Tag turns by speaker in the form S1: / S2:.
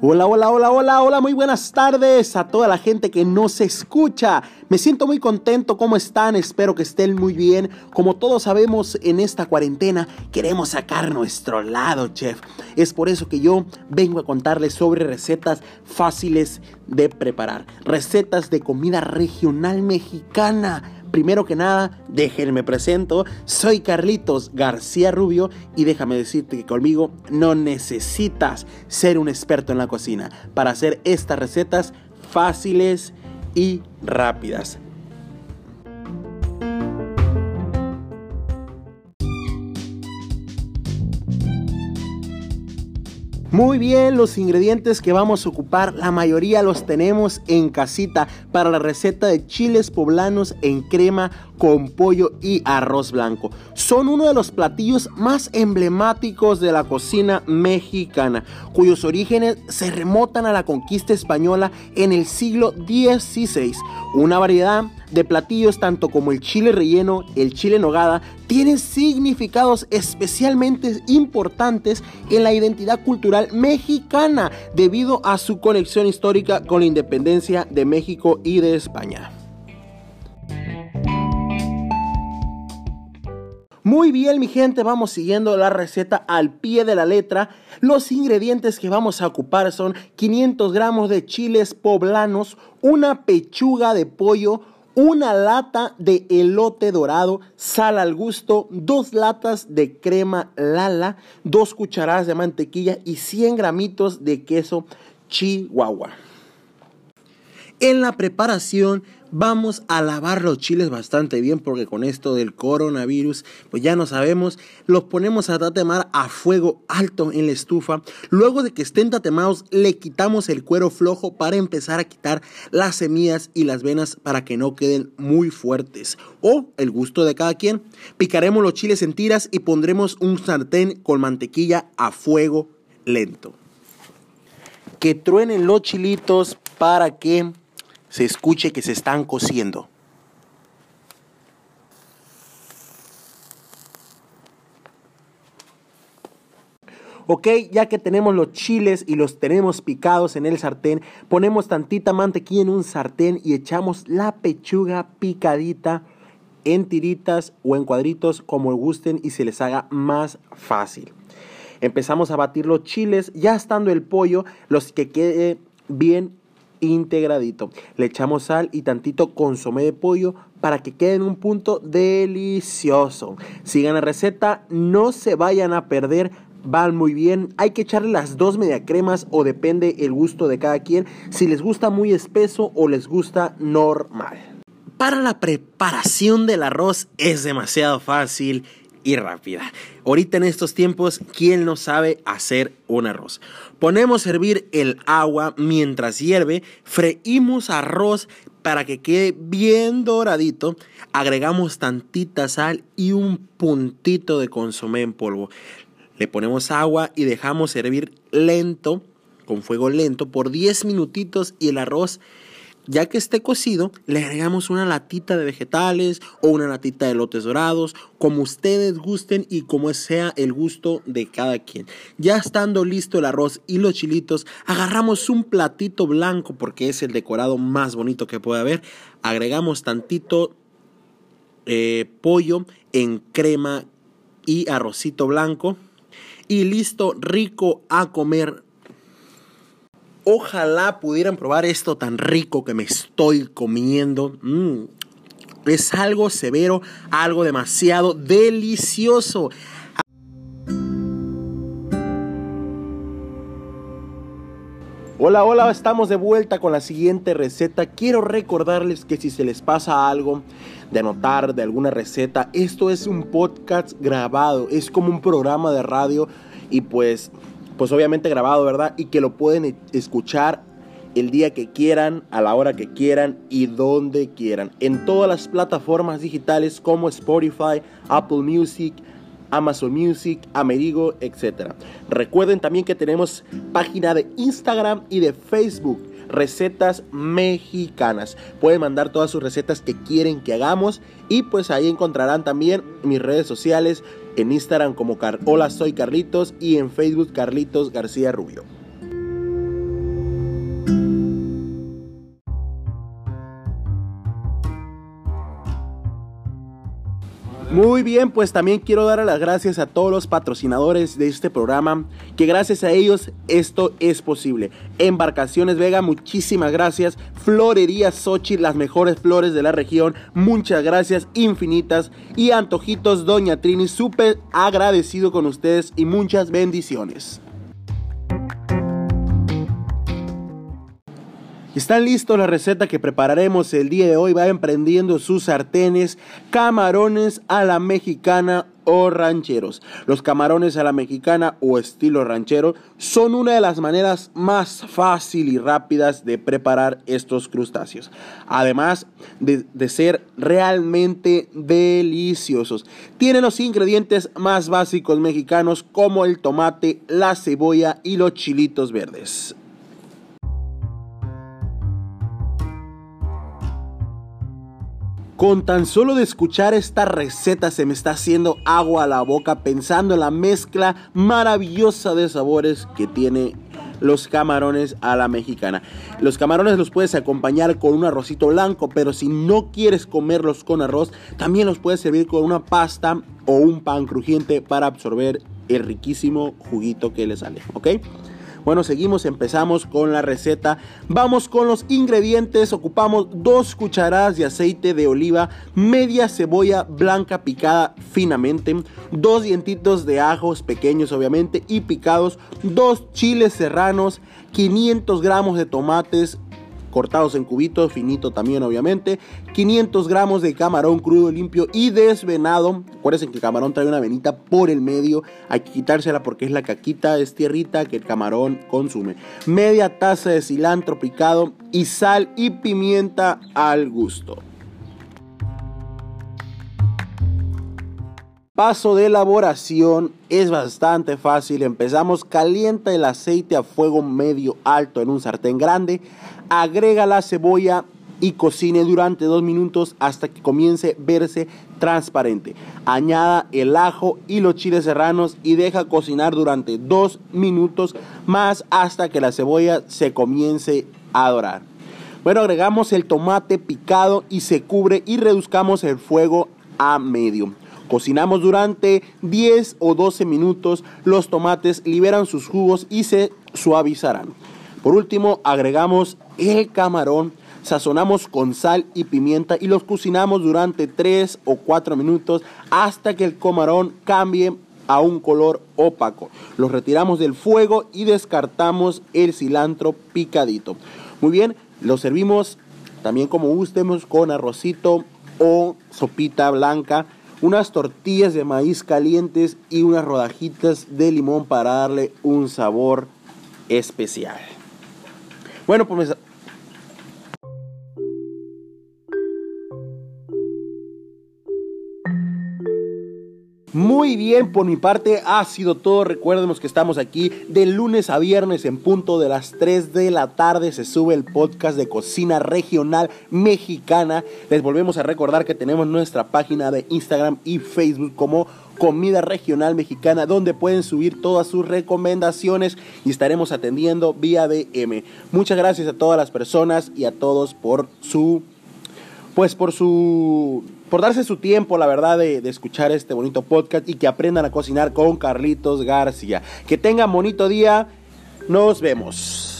S1: Hola, hola, hola, hola, hola, muy buenas tardes a toda la gente que nos escucha. Me siento muy contento, ¿cómo están? Espero que estén muy bien. Como todos sabemos, en esta cuarentena queremos sacar nuestro lado, chef. Es por eso que yo vengo a contarles sobre recetas fáciles de preparar. Recetas de comida regional mexicana primero que nada, déjenme presento, soy Carlitos García Rubio y déjame decirte que conmigo no necesitas ser un experto en la cocina para hacer estas recetas fáciles y rápidas. Muy bien, los ingredientes que vamos a ocupar, la mayoría los tenemos en casita para la receta de chiles poblanos en crema con pollo y arroz blanco. Son uno de los platillos más emblemáticos de la cocina mexicana, cuyos orígenes se remontan a la conquista española en el siglo XVI. Una variedad de platillos tanto como el chile relleno, el chile nogada, tienen significados especialmente importantes en la identidad cultural mexicana debido a su conexión histórica con la independencia de México y de España. Muy bien, mi gente, vamos siguiendo la receta al pie de la letra. Los ingredientes que vamos a ocupar son 500 gramos de chiles poblanos, una pechuga de pollo, una lata de elote dorado, sal al gusto, dos latas de crema lala, dos cucharadas de mantequilla y 100 gramitos de queso chihuahua. En la preparación Vamos a lavar los chiles bastante bien porque con esto del coronavirus, pues ya no sabemos. Los ponemos a tatemar a fuego alto en la estufa. Luego de que estén tatemados, le quitamos el cuero flojo para empezar a quitar las semillas y las venas para que no queden muy fuertes. O el gusto de cada quien. Picaremos los chiles en tiras y pondremos un sartén con mantequilla a fuego lento. Que truenen los chilitos para que se escuche que se están cociendo. Ok, ya que tenemos los chiles y los tenemos picados en el sartén, ponemos tantita mantequilla en un sartén y echamos la pechuga picadita en tiritas o en cuadritos como gusten y se les haga más fácil. Empezamos a batir los chiles, ya estando el pollo, los que quede bien integradito. Le echamos sal y tantito consomé de pollo para que quede en un punto delicioso. Sigan la receta, no se vayan a perder. Van muy bien. Hay que echarle las dos media cremas o depende el gusto de cada quien. Si les gusta muy espeso o les gusta normal. Para la preparación del arroz es demasiado fácil y rápida. Ahorita en estos tiempos, ¿quién no sabe hacer un arroz? Ponemos a hervir el agua mientras hierve, freímos arroz para que quede bien doradito, agregamos tantita sal y un puntito de consomé en polvo. Le ponemos agua y dejamos hervir lento, con fuego lento, por 10 minutitos y el arroz ya que esté cocido, le agregamos una latita de vegetales o una latita de lotes dorados, como ustedes gusten y como sea el gusto de cada quien. Ya estando listo el arroz y los chilitos, agarramos un platito blanco porque es el decorado más bonito que puede haber. Agregamos tantito eh, pollo en crema y arrocito blanco. Y listo, rico a comer Ojalá pudieran probar esto tan rico que me estoy comiendo. Mm. Es algo severo, algo demasiado delicioso. Hola, hola, estamos de vuelta con la siguiente receta. Quiero recordarles que si se les pasa algo de anotar de alguna receta, esto es un podcast grabado, es como un programa de radio y pues pues obviamente grabado, ¿verdad? Y que lo pueden e-, escuchar el día que quieran, a la hora que quieran y donde quieran. En todas las plataformas digitales como Spotify, Apple Music, Amazon Music, Amerigo, etc. Recuerden también que tenemos página de Instagram y de Facebook. Recetas mexicanas. Pueden mandar todas sus recetas que quieren que hagamos y pues ahí encontrarán también mis redes sociales en Instagram como Hola soy Carlitos y en Facebook Carlitos García Rubio. Muy bien, pues también quiero dar las gracias a todos los patrocinadores de este programa, que gracias a ellos esto es posible. Embarcaciones Vega, muchísimas gracias. Florería Sochi, las mejores flores de la región, muchas gracias infinitas. Y Antojitos Doña Trini, súper agradecido con ustedes y muchas bendiciones. ¿Están listos la receta que prepararemos el día de hoy? Va emprendiendo sus sartenes, camarones a la mexicana o rancheros. Los camarones a la mexicana o estilo ranchero son una de las maneras más fácil y rápidas de preparar estos crustáceos. Además de, de ser realmente deliciosos. Tienen los ingredientes más básicos mexicanos como el tomate, la cebolla y los chilitos verdes. Con tan solo de escuchar esta receta se me está haciendo agua a la boca pensando en la mezcla maravillosa de sabores que tiene los camarones a la mexicana. Los camarones los puedes acompañar con un arrocito blanco, pero si no quieres comerlos con arroz, también los puedes servir con una pasta o un pan crujiente para absorber el riquísimo juguito que le sale, ¿ok? Bueno, seguimos, empezamos con la receta. Vamos con los ingredientes. Ocupamos dos cucharadas de aceite de oliva, media cebolla blanca picada finamente, dos dientitos de ajos pequeños obviamente y picados, dos chiles serranos, 500 gramos de tomates, cortados en cubitos, finito también obviamente, 500 gramos de camarón crudo, limpio y desvenado. Acuérdense que el camarón trae una venita por el medio, hay que quitársela porque es la caquita, es tierrita que el camarón consume. Media taza de cilantro picado y sal y pimienta al gusto. Paso de elaboración es bastante fácil. Empezamos, calienta el aceite a fuego medio alto en un sartén grande agrega la cebolla y cocine durante dos minutos hasta que comience a verse transparente. Añada el ajo y los chiles serranos y deja cocinar durante dos minutos más hasta que la cebolla se comience a dorar. Bueno, agregamos el tomate picado y se cubre y reduzcamos el fuego a medio. Cocinamos durante 10 o 12 minutos. Los tomates liberan sus jugos y se suavizarán. Por último, agregamos el camarón, sazonamos con sal y pimienta y los cocinamos durante 3 o 4 minutos hasta que el camarón cambie a un color opaco. Los retiramos del fuego y descartamos el cilantro picadito. Muy bien, lo servimos también como gustemos con arrocito o sopita blanca, unas tortillas de maíz calientes y unas rodajitas de limón para darle un sabor especial. Bueno, pues Muy bien, por mi parte ha sido todo. Recuerden que estamos aquí de lunes a viernes en punto de las 3 de la tarde. Se sube el podcast de cocina regional mexicana. Les volvemos a recordar que tenemos nuestra página de Instagram y Facebook como Comida Regional Mexicana, donde pueden subir todas sus recomendaciones y estaremos atendiendo vía DM. Muchas gracias a todas las personas y a todos por su, pues por su por darse su tiempo, la verdad, de, de, escuchar este bonito podcast y que aprendan a cocinar con Carlitos García. Que tengan bonito día. Nos vemos.